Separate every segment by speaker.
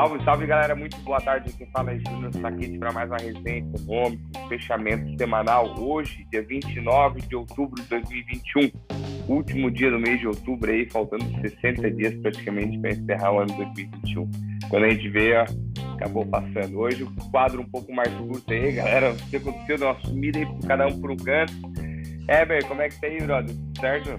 Speaker 1: Salve, salve galera, muito boa tarde. Quem fala é Júnior Saquete para mais uma resenha econômica, fechamento semanal hoje, dia 29 de outubro de 2021, último dia do mês de outubro aí, faltando 60 dias praticamente para encerrar o ano 2021. Quando a gente vê, ó, acabou passando. Hoje o quadro um pouco mais curto aí, galera. O que aconteceu? Deu uma sumida aí, cada um por um canto. Heber, como é que tá aí, brother? Certo?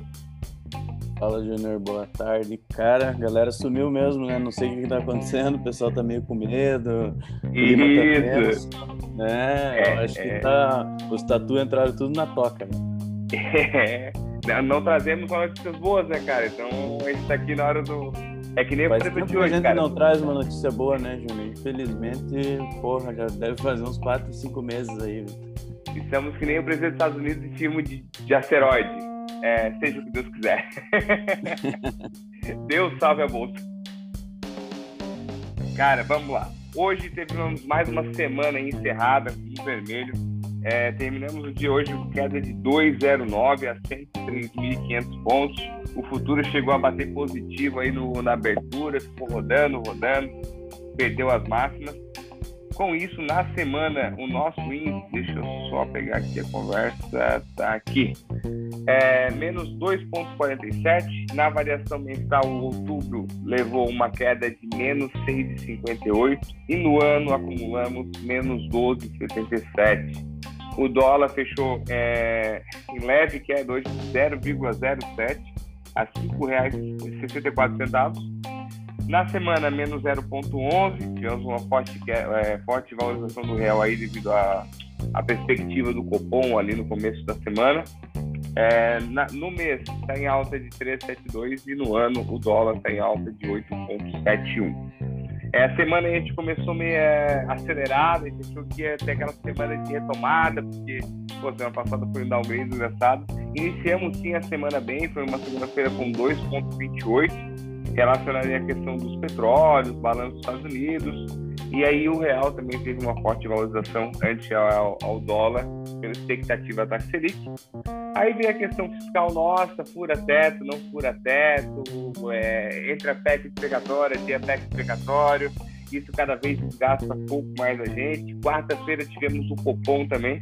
Speaker 2: Fala, Júnior, boa tarde. Cara, a galera sumiu mesmo, né? Não sei o que, tá acontecendo, o pessoal tá meio com medo.
Speaker 1: Isso.
Speaker 2: Tá é, é, eu acho é. que tá. Os tatu entraram tudo na toca, né?
Speaker 1: É. Não trazemos notícias boas, né, cara? Então a gente tá aqui na hora do. É que nem
Speaker 2: Faz
Speaker 1: o
Speaker 2: de hoje, a gente cara. não traz uma notícia boa, né, Júnior? Infelizmente, porra, já deve fazer uns 4, 5 meses aí.
Speaker 1: Estamos que nem o presidente dos Estados Unidos em filme de, de asteroide é, seja o que Deus quiser. Deus salve a bolsa. Cara, vamos lá. Hoje tivemos mais uma semana encerrada com vermelho. É, terminamos o dia hoje com queda de 2,09 a 103.500 pontos. O futuro chegou a bater positivo aí no, na abertura, ficou rodando, rodando, perdeu as máximas. Com isso, na semana, o nosso índice, deixa eu só pegar aqui a conversa, tá aqui, é menos 2,47. Na variação mensal, outubro levou uma queda de menos 6,58 e no ano acumulamos menos 12,77. O dólar fechou é, em leve queda hoje de 0,07 a R$ 5,64 na semana, menos 0,11, tivemos uma forte, é, forte valorização do real aí devido à perspectiva do Copom ali no começo da semana. É, na, no mês está em alta de 3,72 e no ano o dólar está em alta de 8,71. É, a semana a gente começou meio é, acelerada, a gente achou que ia ter aquela semana de retomada, porque pô, semana passada foi um downgrade engraçado. Iniciamos sim a semana bem, foi uma segunda-feira com 2,28 relacionaria a questão dos petróleos, balanço dos Estados Unidos, e aí o real também teve uma forte valorização ante ao, ao dólar, pela expectativa da Selic. Aí vem a questão fiscal nossa, fura teto, não fura teto, é, entre a PEC precatória, dia PEC precatório, isso cada vez gasta pouco mais a gente. Quarta-feira tivemos o Copom também,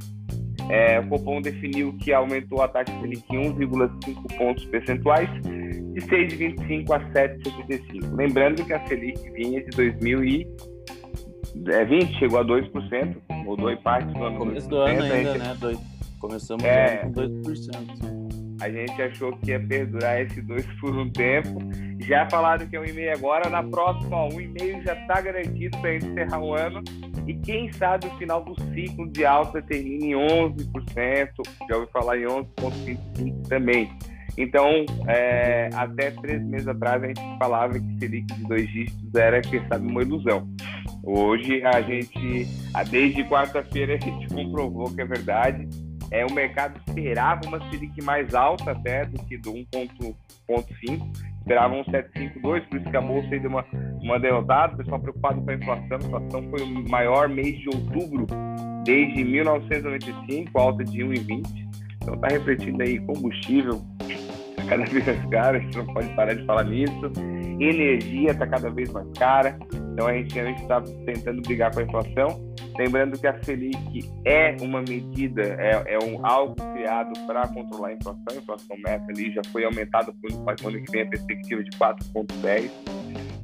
Speaker 1: é, o Copom definiu que aumentou a taxa Selic em 1,5 pontos percentuais, de 6,25 a 7,75. Lembrando que a Selic vinha de 2020, chegou a 2%, mudou em parte
Speaker 2: no ano Começo do ano ainda, né? Dois. Começamos é, com 2%.
Speaker 1: A gente achou que ia perdurar esse 2 por um tempo. Já falaram que é 1,5 agora, na próxima, 1,5 já está garantido para encerrar o ano. E quem sabe o final do ciclo de alta termine em 11%, já ouvi falar em 11,25% também. Então, é, até três meses atrás, a gente falava que Selic de dois dígitos era, quem sabe, uma ilusão. Hoje, a gente, desde quarta-feira, a gente comprovou que é verdade. É, o mercado esperava uma Selic mais alta até do que do 1,5. Esperava um 7,52, por isso que a bolsa deu uma, uma derrotada. O pessoal preocupado com a inflação. A inflação foi o maior mês de outubro desde 1995, alta de 1,20. Então está refletindo aí combustível, cada vez mais cara, a gente não pode parar de falar nisso. Energia está cada vez mais cara, então a gente está tentando brigar com a inflação. Lembrando que a Selic é uma medida, é, é um, algo criado para controlar a inflação. A inflação meta ali já foi aumentada por um ano que vem a perspectiva de 4,10.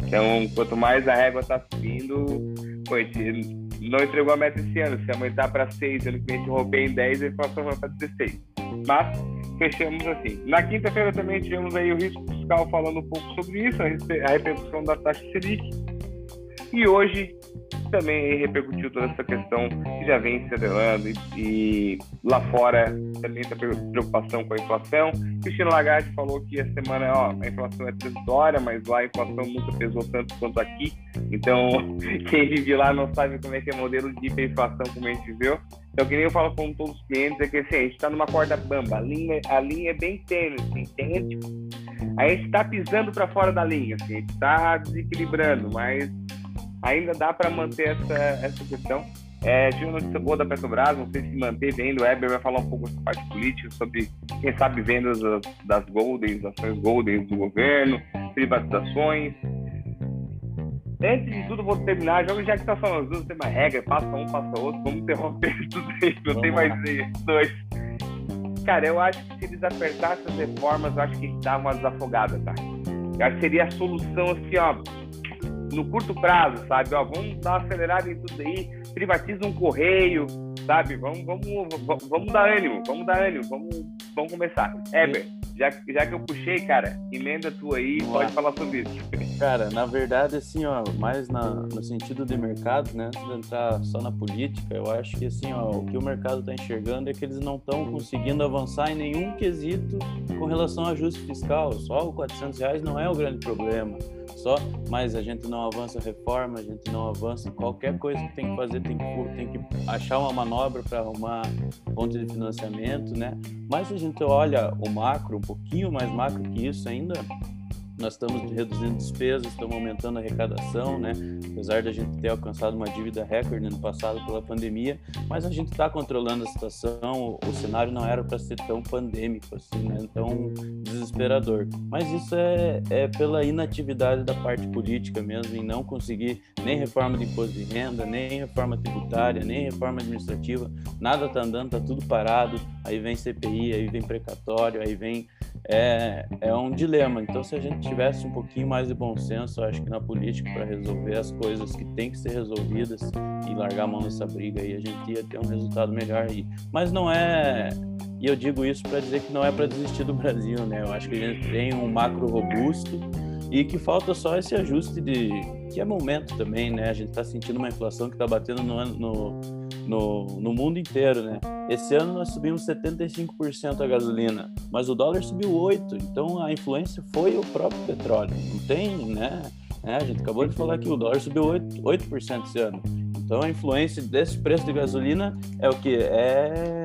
Speaker 1: Então, quanto mais a régua está subindo, pô, não entregou a meta esse ano. Se aumentar para 6, ano que vem a gente romper em 10, a inflação vai para 16. Mas fechamos assim. Na quinta-feira também tivemos aí o risco fiscal falando um pouco sobre isso, a repercussão da taxa Selic. E hoje também repercutiu toda essa questão que já vem se adelando e, e lá fora também está preocupação com a inflação. Cristina Lagarde falou que a semana ó, a inflação é transitória, mas lá a inflação nunca pesou tanto quanto aqui. Então, quem vive lá não sabe como é que é o modelo de hiperinflação como a gente viu. Então, que nem eu falo com todos os clientes, é que assim, a gente está numa corda bamba, a linha, a linha é bem tênue, assim, entende? A gente está pisando para fora da linha, assim, a gente está desequilibrando, mas ainda dá para manter essa, essa questão. É, tive uma notícia boa da Petrobras, não sei se manter vendo, o Weber vai falar um pouco sobre parte política, sobre, quem sabe, vendas das, das Goldens, ações Goldens do governo, privatizações. antes de tudo, vou terminar. Jogo já que tá falando, não tem mais regra, passa um, passa outro, vamos interromper tudo aí, não tem mais dois. Cara, eu acho que se eles apertassem as reformas, eu acho que dá uma desafogada, tá? Eu acho que seria a solução assim, ó, no curto prazo, sabe? Ó, vamos dar uma acelerada em tudo aí, privatiza um correio, sabe? Vamos, vamos, vamos, vamos dar ânimo, vamos dar ânimo, vamos, vamos começar. Eber, já, já que eu puxei, cara, emenda tua aí, pode falar sobre isso.
Speaker 2: Cara, na verdade, assim, ó, mais na, no sentido de mercado, né? Antes de entrar só na política, eu acho que, assim, ó, o que o mercado está enxergando é que eles não estão conseguindo avançar em nenhum quesito com relação ao ajuste fiscal. Só o 400 reais não é o grande problema só, mas a gente não avança reforma, a gente não avança qualquer coisa que tem que fazer, tem que, tem que achar uma manobra para arrumar fonte de financiamento, né? Mas se a gente olha o macro, um pouquinho mais macro que isso ainda, nós estamos reduzindo despesas, estamos aumentando a arrecadação, né? Apesar da gente ter alcançado uma dívida recorde no passado pela pandemia, mas a gente está controlando a situação. O, o, cenário não era para ser tão pandêmico assim, né? Tão desesperador. Mas isso é, é pela inatividade da parte política mesmo, em não conseguir nem reforma de imposto de renda, nem reforma tributária, nem reforma administrativa. Nada está andando, está tudo parado. Aí vem CPI, aí vem precatório, aí vem é, é um dilema. Então, se a gente tivesse um pouquinho mais de bom senso, acho que na política, para resolver as coisas que têm que ser resolvidas e largar a mão nessa briga aí, a gente ia ter um resultado melhor aí. Mas não é. E eu digo isso para dizer que não é para desistir do Brasil, né? Eu acho que a gente tem um macro robusto e que falta só esse ajuste de que é momento também, né? A gente está sentindo uma inflação que está batendo no, no, no, no mundo inteiro, né? Esse ano nós subimos 75% a gasolina, mas o dólar subiu 8%, então a influência foi o próprio petróleo. Não tem, né? É, a gente acabou de falar que o dólar subiu 8%, 8% esse ano. Então a influência desse preço de gasolina é o que? É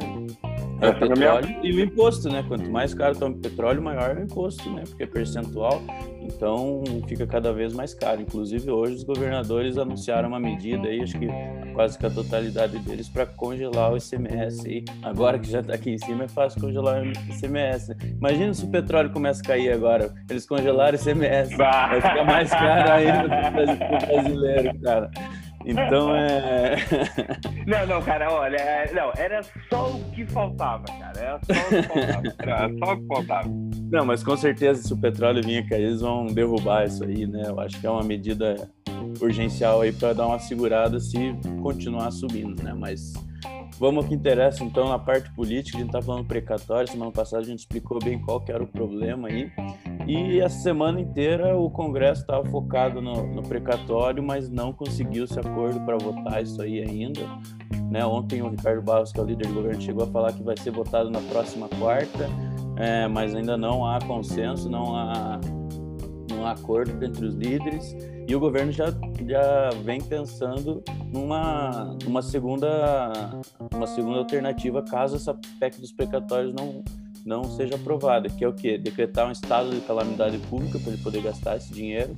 Speaker 2: é o petróleo e o imposto, né? Quanto mais caro toma petróleo, maior é o imposto, né? Porque é percentual, então fica cada vez mais caro. Inclusive, hoje os governadores anunciaram uma medida aí, acho que quase que a totalidade deles, para congelar o ICMS. E agora que já está aqui em cima, é fácil congelar o ICMS. Imagina se o petróleo começa a cair agora. Eles congelaram o ICMS. Vai ficar mais caro ainda para o brasileiro, cara. Então é.
Speaker 1: Não, não, cara, olha, é, não, era só o que faltava, cara. Era só o que faltava. Era só o que faltava.
Speaker 2: Não, mas com certeza se o petróleo vinha cair, eles vão derrubar isso aí, né? Eu acho que é uma medida urgencial aí para dar uma segurada se continuar subindo, né? Mas Vamos ao que interessa, então, na parte política. A gente está falando precatório. Semana passada a gente explicou bem qual que era o problema aí. E essa semana inteira o Congresso estava focado no, no, precatório, mas não conseguiu-se acordo para votar isso aí ainda. Né? Ontem o Ricardo Barros, que é o líder do governo, chegou a falar que vai ser votado na próxima quarta, é, mas ainda não há consenso, não há, não há acordo entre os líderes. E o governo já, já vem pensando numa, numa, segunda, uma segunda alternativa caso essa PEC dos precatórios não, não seja aprovada, que é o que? Decretar um estado de calamidade pública para ele poder gastar esse dinheiro,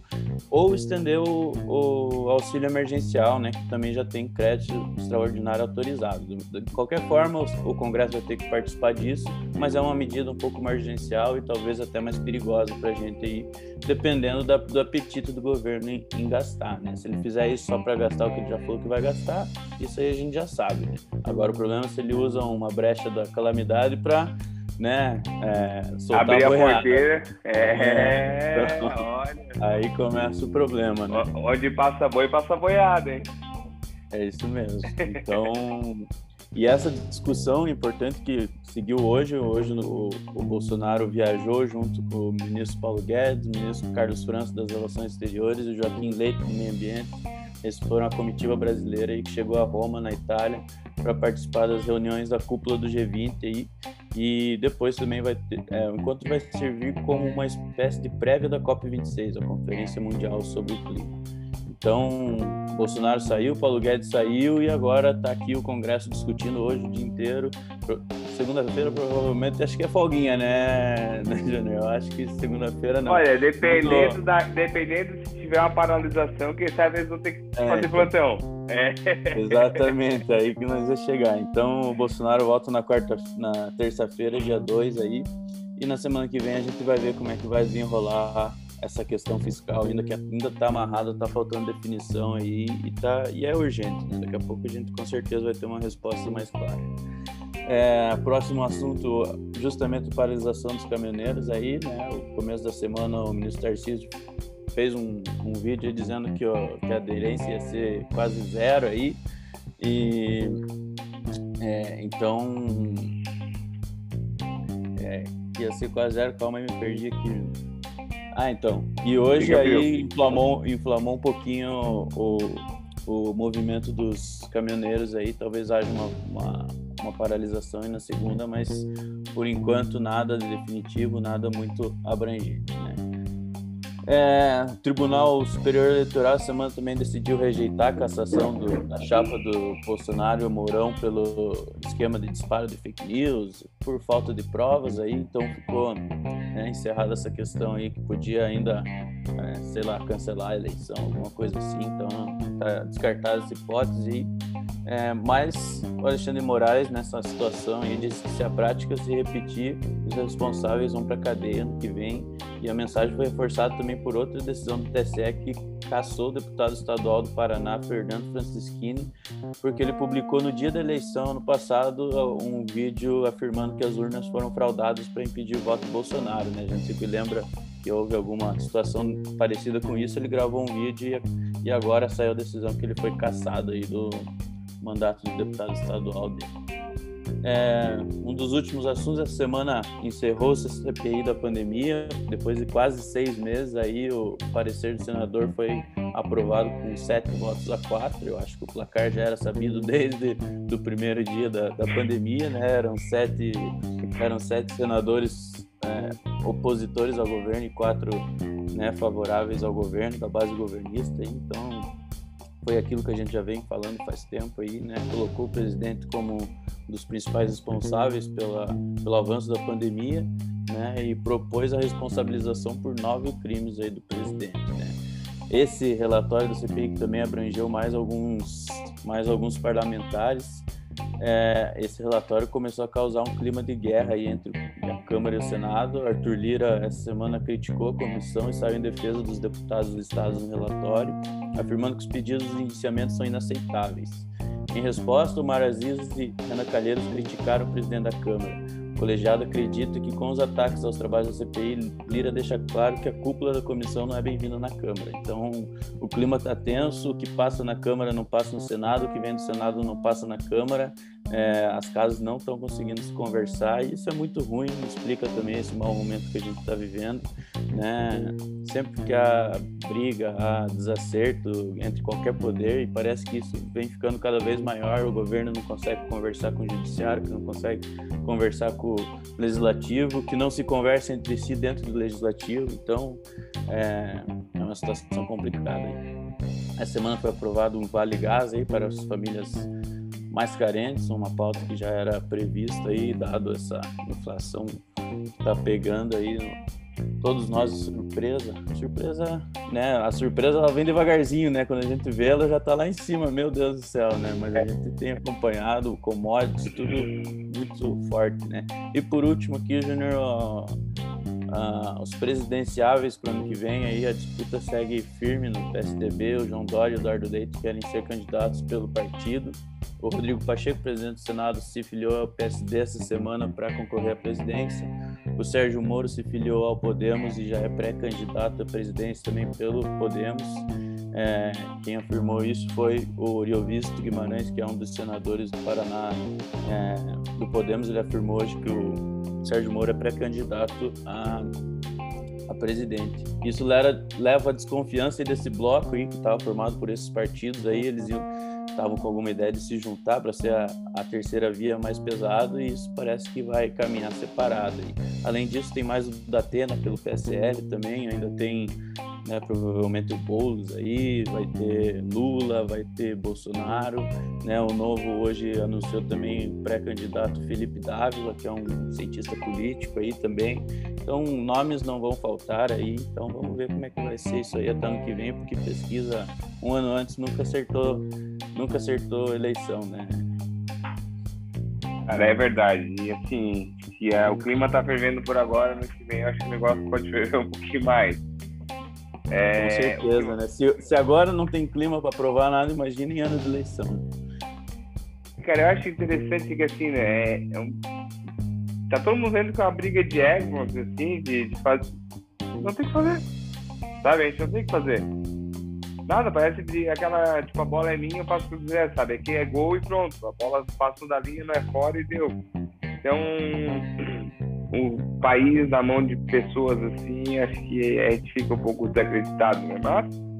Speaker 2: ou estender o, o, auxílio emergencial, né, que também já tem crédito extraordinário autorizado. De qualquer forma, o, Congresso vai ter que participar disso, mas é uma medida um pouco emergencial e talvez até mais perigosa para a gente aí, dependendo da, do apetite do governo em, em gastar, né? Se ele fizer isso só para gastar o que ele já falou que vai gastar, isso aí a gente já sabe. Agora o problema é se ele usa uma brecha da calamidade para né? É,
Speaker 1: Abrir a, porteira. É, é então,
Speaker 2: olha. Aí começa o problema, né?
Speaker 1: Onde passa boi, passa boiada, hein?
Speaker 2: É isso mesmo. Então, e essa discussão importante que seguiu hoje, hoje no, o Bolsonaro viajou junto com o ministro Paulo Guedes, o ministro Carlos França das Relações Exteriores e o Joaquim Leite do Meio Ambiente. Eles foram a comitiva brasileira aí que chegou a Roma, na Itália, para participar das reuniões da cúpula do G20 aí, e depois também vai ter, é, o encontro vai servir como uma espécie de prévia da COP26, a Conferência Mundial sobre o Clima. Então, Bolsonaro saiu, Paulo Guedes saiu e agora está aqui o Congresso discutindo hoje o dia inteiro. Segunda-feira, provavelmente, acho que é folguinha, né, né Júnior? Eu acho que segunda-feira não.
Speaker 1: Olha, dependendo, da, dependendo se tiver uma paralisação, quem sabe eles vão ter que é, fazer plantão. É.
Speaker 2: Exatamente, aí que nós vamos chegar. Então, o Bolsonaro volta na quarta, na terça-feira, dia 2 aí. E na semana que vem a gente vai ver como é que vai desenrolar essa questão fiscal ainda que ainda está amarrada, está faltando definição aí e, tá, e é urgente. Né? Daqui a pouco a gente com certeza vai ter uma resposta mais clara. É, próximo assunto, justamente a paralisação dos caminhoneiros aí, né? O começo da semana o ministro Tarcísio fez um, um vídeo dizendo que, ó, que a aderência ia ser quase zero aí e é, então é, ia ser quase zero, calma aí, me perdi aqui. Ah, então. E hoje aí inflamou, inflamou um pouquinho o, o movimento dos caminhoneiros aí, talvez haja uma, uma, uma paralisação aí na segunda, mas por enquanto nada de definitivo, nada muito abrangente? É, o Tribunal Superior Eleitoral semana também decidiu rejeitar a cassação do, da chapa do Bolsonaro Mourão pelo esquema de disparo de fake news, por falta de provas aí, então ficou né, encerrada essa questão aí que podia ainda, é, sei lá, cancelar a eleição, alguma coisa assim, então tá descartada essa hipótese é, mas o Alexandre Moraes, nessa situação, aí, disse que se a prática se repetir, os responsáveis vão para cadeia no que vem. E a mensagem foi reforçada também por outra decisão do TSE que caçou o deputado estadual do Paraná, Fernando Francischini, porque ele publicou no dia da eleição, no passado, um vídeo afirmando que as urnas foram fraudadas para impedir o voto do Bolsonaro. Né? A gente sempre lembra que houve alguma situação parecida com isso, ele gravou um vídeo e, agora saiu a decisão que ele foi caçado aí do, mandato de deputado estadual dele. É, um dos últimos assuntos essa semana encerrou-se a CPI da pandemia. Depois de quase seis meses, aí o parecer do senador foi aprovado com sete votos a quatro. Eu acho que o placar já era sabido desde o primeiro dia da, da pandemia, né? Eram sete, eram sete senadores é, opositores ao governo e quatro né, favoráveis ao governo da base governista. Então foi aquilo que a gente já vem falando faz tempo aí, né? Colocou o presidente como dos principais responsáveis pela, pelo avanço da pandemia, né? E propôs a responsabilização por nove crimes aí do presidente, né? Esse relatório do CPI também abrangeu mais alguns, mais alguns parlamentares, é, esse relatório começou a causar um clima de guerra aí entre a Câmara e o Senado. Arthur Lira, essa semana, criticou a comissão e saiu em defesa dos deputados listados no relatório, afirmando que os pedidos de indiciamento são inaceitáveis. Em resposta, o Aziz e Ana Calheiros criticaram o presidente da Câmara. O colegiado acredita que com os ataques aos trabalhos da CPI, Lira deixa claro que a cúpula da comissão não é bem-vinda na Câmara. Então, o clima está tenso, o que passa na Câmara não passa no Senado, o que vem do Senado não passa na Câmara é, as casas não estão conseguindo se conversar e isso é muito ruim, explica também esse mau momento que a gente está vivendo, né? Sempre que há briga, há desacerto entre qualquer poder e parece que isso vem ficando cada vez maior, o governo não consegue conversar com o judiciário, que não consegue conversar com o legislativo, que não se conversa entre si dentro do legislativo, então é, é uma situação complicada. Essa semana foi aprovado um vale gás aí para as famílias mais carentes, uma pauta que já era prevista aí, dado essa inflação que está pegando aí todos nós de surpresa. Surpresa, né? A surpresa ela vem devagarzinho, né? Quando a gente vê ela já está lá em cima, meu Deus do céu, né? Mas a gente tem acompanhado commodities, tudo muito forte, né? E por último aqui, Júnior, uh, os presidenciáveis para o ano que vem, aí a disputa segue firme no PSDB. O João Dória e o Eduardo Leite querem ser candidatos pelo partido. O Rodrigo Pacheco, presidente do Senado, se filiou ao PSD essa semana para concorrer à presidência. O Sérgio Moro se filiou ao Podemos e já é pré-candidato à presidência também pelo Podemos. É, quem afirmou isso foi o Oriovisto Guimarães, que é um dos senadores do Paraná é, do Podemos. Ele afirmou hoje que o Sérgio Moro é pré-candidato a, a presidente. Isso leva, a desconfiança desse bloco aí, que estava formado por esses partidos aí, eles estavam com alguma ideia de se juntar para ser a, a, terceira via mais pesada e isso parece que vai caminhar separado. Além disso, tem mais o Datena pelo PSL também, ainda tem né, provavelmente o Boulos aí, vai ter Lula, vai ter Bolsonaro, né, o novo hoje anunciou também pré-candidato Felipe Dávila, que é um cientista político aí também, então nomes não vão faltar aí, então vamos ver como é que vai ser isso aí até ano que vem, porque pesquisa um ano antes nunca acertou, nunca acertou eleição, né.
Speaker 1: Cara, é verdade. E assim, se é, o clima tá fervendo por agora, no que vem eu acho que o negócio pode ferver um pouquinho mais.
Speaker 2: É, Com certeza, né? Se, se agora não tem clima para provar nada, imagina em ano de eleição.
Speaker 1: Cara, eu acho interessante que assim, né? É, é um... Tá todo mundo vendo que é uma briga de ego, assim, de, de fazer. Não tem que fazer. Sabe? A gente não tem que fazer. Nada, parece de, aquela, tipo, a bola é minha, eu faço o que quiser, sabe? Aqui é gol e pronto. A bola passou da linha, não é fora e deu. Então, país na mão de pessoas assim, acho que a gente fica um pouco desacreditado, né? Mas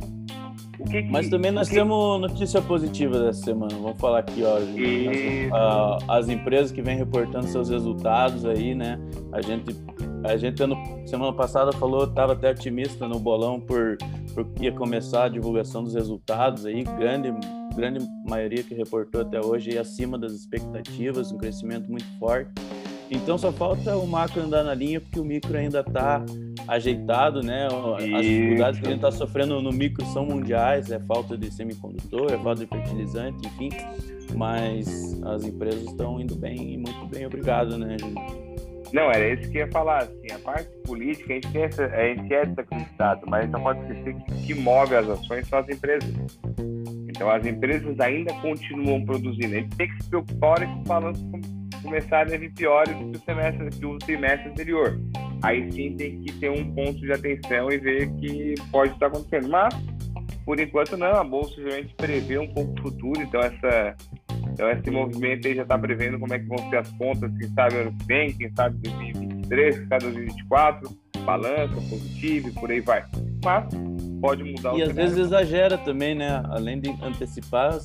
Speaker 2: que que, Mas também nós que... temos notícia positiva dessa semana. Vamos falar aqui, ó. As, as, empresas que vêm reportando seus resultados aí, né? A gente, a gente ano, semana passada falou, estava até otimista no bolão por, por ia começar a divulgação dos resultados aí, grande grande maioria que reportou até hoje acima das expectativas, um crescimento muito forte. Então só falta o macro andar na linha, porque o micro ainda está ajeitado, né? As dificuldades que a gente está sofrendo no micro são mundiais, é falta de semicondutor, é falta de fertilizante, enfim. Mas as empresas estão indo bem, muito bem, obrigado, né,
Speaker 1: Não, era isso que eu ia falar. Assim, a parte política, a gente, tem essa, a gente é desacreditado, mas não pode esquecer que o que move as ações são as empresas. Então, as empresas ainda continuam produzindo. A gente tem que se preocupar que os balanços começarem a vir piores do que o semestre, que o trimestre anterior. Aí sim tem que ter um ponto de atenção e ver que pode estar acontecendo. Mas, por enquanto, não. A Bolsa geralmente prevê um pouco o futuro, então essa, então esse movimento aí já está prevendo como é que vão ser as contas, quem sabe ano que vem, quem sabe 2023, quem sabe 2024, balança, positivo e por aí vai. Mas pode mudar
Speaker 2: e o E às vezes exagera também, né? Além de antecipar,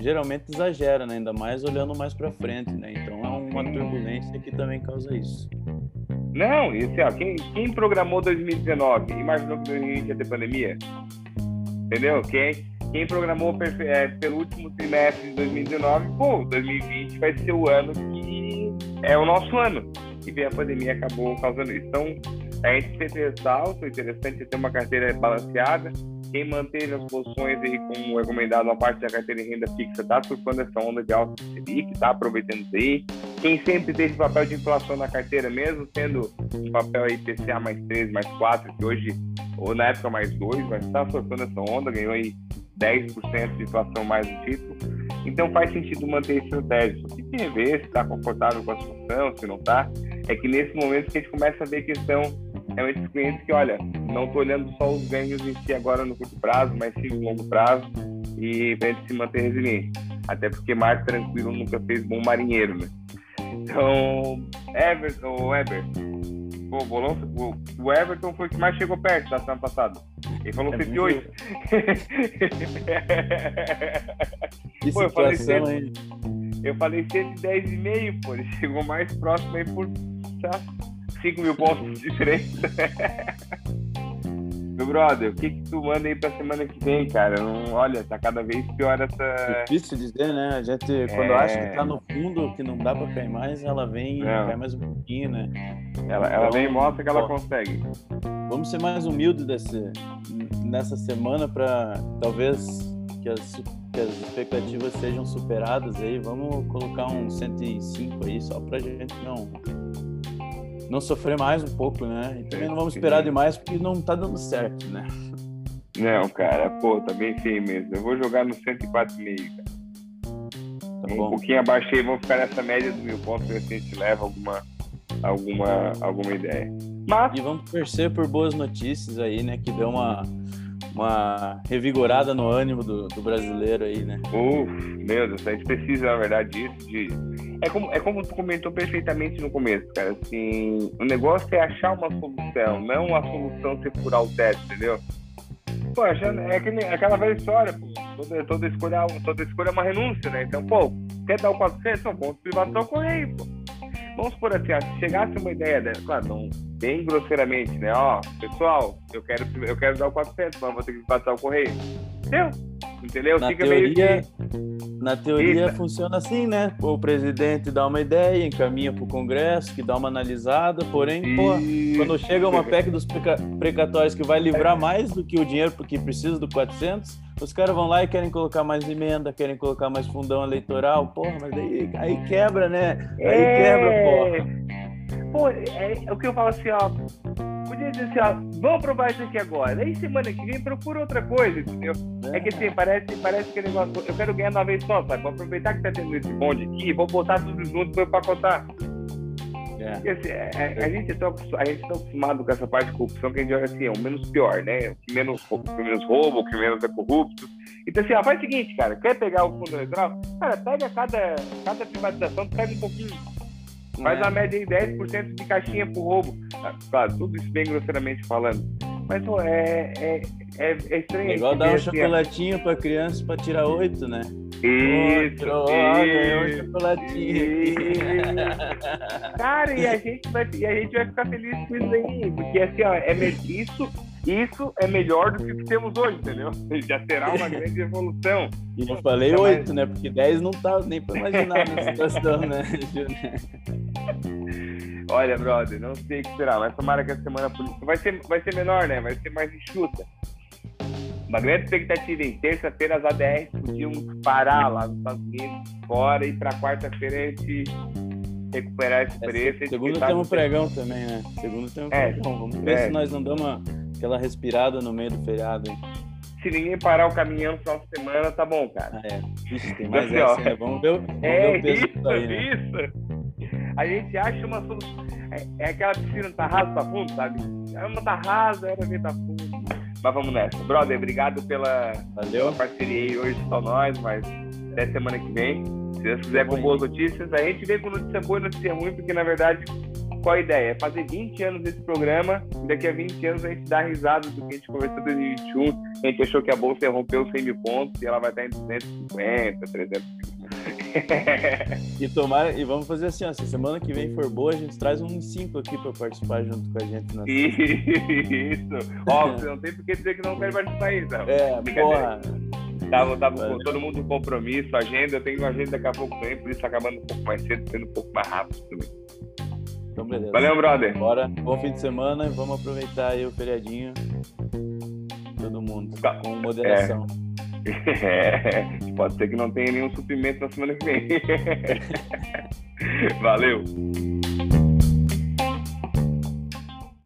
Speaker 2: geralmente exagera, né? ainda mais olhando mais para frente, né? Então uma turbulência que também causa isso.
Speaker 1: Não, assim, ó, quem, quem programou 2019 imaginou que 2020 ia ter pandemia? Entendeu? Quem, quem programou é, pelo último trimestre de 2019, pô, 2020 vai ser o ano que é o nosso ano. E vem a pandemia acabou causando isso. Então, a gente sempre ressalta, o interessante é ter uma carteira balanceada, quem manteve as posições aí, como recomendado, a parte da carteira em renda fixa está surfando essa onda de alta Selic, está aproveitando isso aí. Quem sempre teve papel de inflação na carteira, mesmo sendo um papel IPCA mais 3, mais 4, que hoje, ou na época mais 2, mas está surfando essa onda, ganhou aí 10% de inflação mais no título. Então faz sentido manter esse estratégia. Só tem que rever se está confortável com a situação, se não está. É que nesse momento que a gente começa a ver questão é esses clientes que, olha, não estou olhando só os ganhos em si agora no curto prazo, mas sim no longo prazo e para se manter resiliente. Até porque mar tranquilo nunca fez bom marinheiro, né? Então, Everton, o Eber, o, bolão, o, Everton foi o que mais chegou perto da semana passada. Ele falou é 108.
Speaker 2: Que pô, eu falei, cento,
Speaker 1: eu falei 110,5, pô. Ele chegou mais próximo aí por? 5 mil pontos de diferença. Meu brother, o que que tu manda aí pra semana que vem, cara? Não, olha, tá cada vez pior essa...
Speaker 2: Difícil dizer, né? A gente, quando é... acha que tá no fundo, que não dá pra cair mais, ela vem e cai mais um pouquinho, né?
Speaker 1: Ela, ela então, vem e mostra que ela consegue.
Speaker 2: Vamos ser mais humildes desse, nessa semana pra, talvez, que as, que as expectativas sejam superadas aí. Vamos colocar um 105 aí, só pra gente não não sofrer mais um pouco, né? E também não vamos esperar demais porque não tá dando certo, né?
Speaker 1: Não, cara, pô, tá bem feio mesmo. Eu vou jogar no 104,5, cara. Tá um bom. pouquinho abaixo aí, vamos ficar nessa média dos mil pontos, ver se a gente leva alguma, alguma, alguma ideia.
Speaker 2: Mas... E vamos torcer por boas notícias aí, né? Que deu uma, uma revigorada no ânimo do, do brasileiro aí, né?
Speaker 1: Uf, meu Deus, a gente precisa, na verdade, disso, de é como, é como tu comentou perfeitamente no começo, cara. Assim, o negócio é achar uma solução, não a solução ser furar o teto, entendeu? Poxa, é, aquele, é aquela velha história, pô. Toda, toda, escolha, toda escolha é uma renúncia, né? Então, pô, quer dar o 400? Não, vamos privatizar o correio, pô. Vamos por assim, se chegasse uma ideia, né? claro, não, bem grosseiramente, né? Ó, pessoal, eu quero, eu quero dar o 400, mas vou ter que privatizar o correio. Entendeu? Entendeu?
Speaker 2: Na Fica teoria... meio que na teoria Eita. funciona assim, né? O presidente dá uma ideia, encaminha para o Congresso, que dá uma analisada, porém, pô, quando chega uma PEC dos precatórios que vai livrar mais do que o dinheiro porque precisa do 400, os caras vão lá e querem colocar mais emenda, querem colocar mais fundão eleitoral, porra, mas aí, aí quebra, né? Aí é... quebra, porra.
Speaker 1: Pô, é, é o que eu falo assim, ó dizer assim, ó, vamos provar isso aqui agora. Aí semana que vem procura outra coisa, entendeu? É, é que assim, parece, parece que negócio, eu quero ganhar uma vez só, sabe? Vou aproveitar que tá tendo esse bonde aqui, vou botar tudo junto pra empacotar. É. Porque, assim, é, é, a, gente é tão, a gente é tão acostumado com essa parte de corrupção que a gente olha assim, é o menos pior, né? O que menos, o que menos roubo, o que menos é corrupto. Então, assim, ó, faz o seguinte, cara, quer pegar o fundo eleitoral? Cara, pega cada, cada privatização, pega um pouquinho. Faz é. uma média em 10% de caixinha pro roubo. Ah, claro, tudo isso bem grosseiramente falando. Mas, pô, é, é, é, é estranho. É
Speaker 2: igual dar um assim, chocolatinho pra criança pra tirar oito, né?
Speaker 1: Isso,
Speaker 2: oh, ganhou um chocolatinho.
Speaker 1: Cara, e a, gente vai, e a gente vai ficar feliz com isso aí, porque assim, ó, é isso, isso é melhor do que o que temos hoje, entendeu? Já será uma grande evolução.
Speaker 2: E eu falei oito, né? Porque dez não tá nem pra imaginar nessa situação, né?
Speaker 1: Olha, brother, não sei o que será, mas tomara que a semana política vai ser, vai ser menor, né? Vai ser mais enxuta uma grande expectativa em terça-feira as ADRs podiam parar lá nos Estados Unidos, fora, e para quarta-feira a gente recuperar esse é, preço.
Speaker 2: Segundo tem um pregão também, né? Segundo tem um é, pregão. Vamos ver é. se nós não damos uma, aquela respirada no meio do feriado. Hein?
Speaker 1: Se ninguém parar o caminhão no final de semana, tá bom, cara.
Speaker 2: Ah, é. Ixi, tem mais então, essa, né? Vamos ver, vamos é, ver o peso
Speaker 1: isso, aí, né? isso. A gente acha uma solução. É, é aquela piscina tá rasa, tá fundo, sabe? É uma tá rasa, era ver tá fundo. Mas vamos nessa. Brother, obrigado pela, pela parceria aí hoje, só nós, mas até semana que vem. Se Deus quiser com boas notícias, a gente vem com notícia boa e notícia ruim, porque na verdade, qual a ideia? É fazer 20 anos desse programa e daqui a 20 anos a gente dá risada do que a gente conversou em 2021. A gente achou que a bolsa ia romper os 100 mil pontos e ela vai estar em 250, 350
Speaker 2: e tomara, e vamos fazer assim, ó, se semana que vem for boa, a gente traz uns cinco aqui para participar junto com a gente.
Speaker 1: Na... Isso! Ó, você não tem por que dizer que não quer participar aí, não.
Speaker 2: É, porra.
Speaker 1: Tava, tava com todo mundo com compromisso, agenda, eu tenho uma agenda daqui a pouco também, por isso acabando um pouco mais cedo, sendo um pouco mais rápido também.
Speaker 2: Então, beleza.
Speaker 1: Valeu, brother.
Speaker 2: Bora, bom fim de semana e vamos aproveitar aí o feriadinho. Todo mundo, tá. com moderação.
Speaker 1: É. É, pode ser que não tenha nenhum suprimento na semana que vem. Valeu!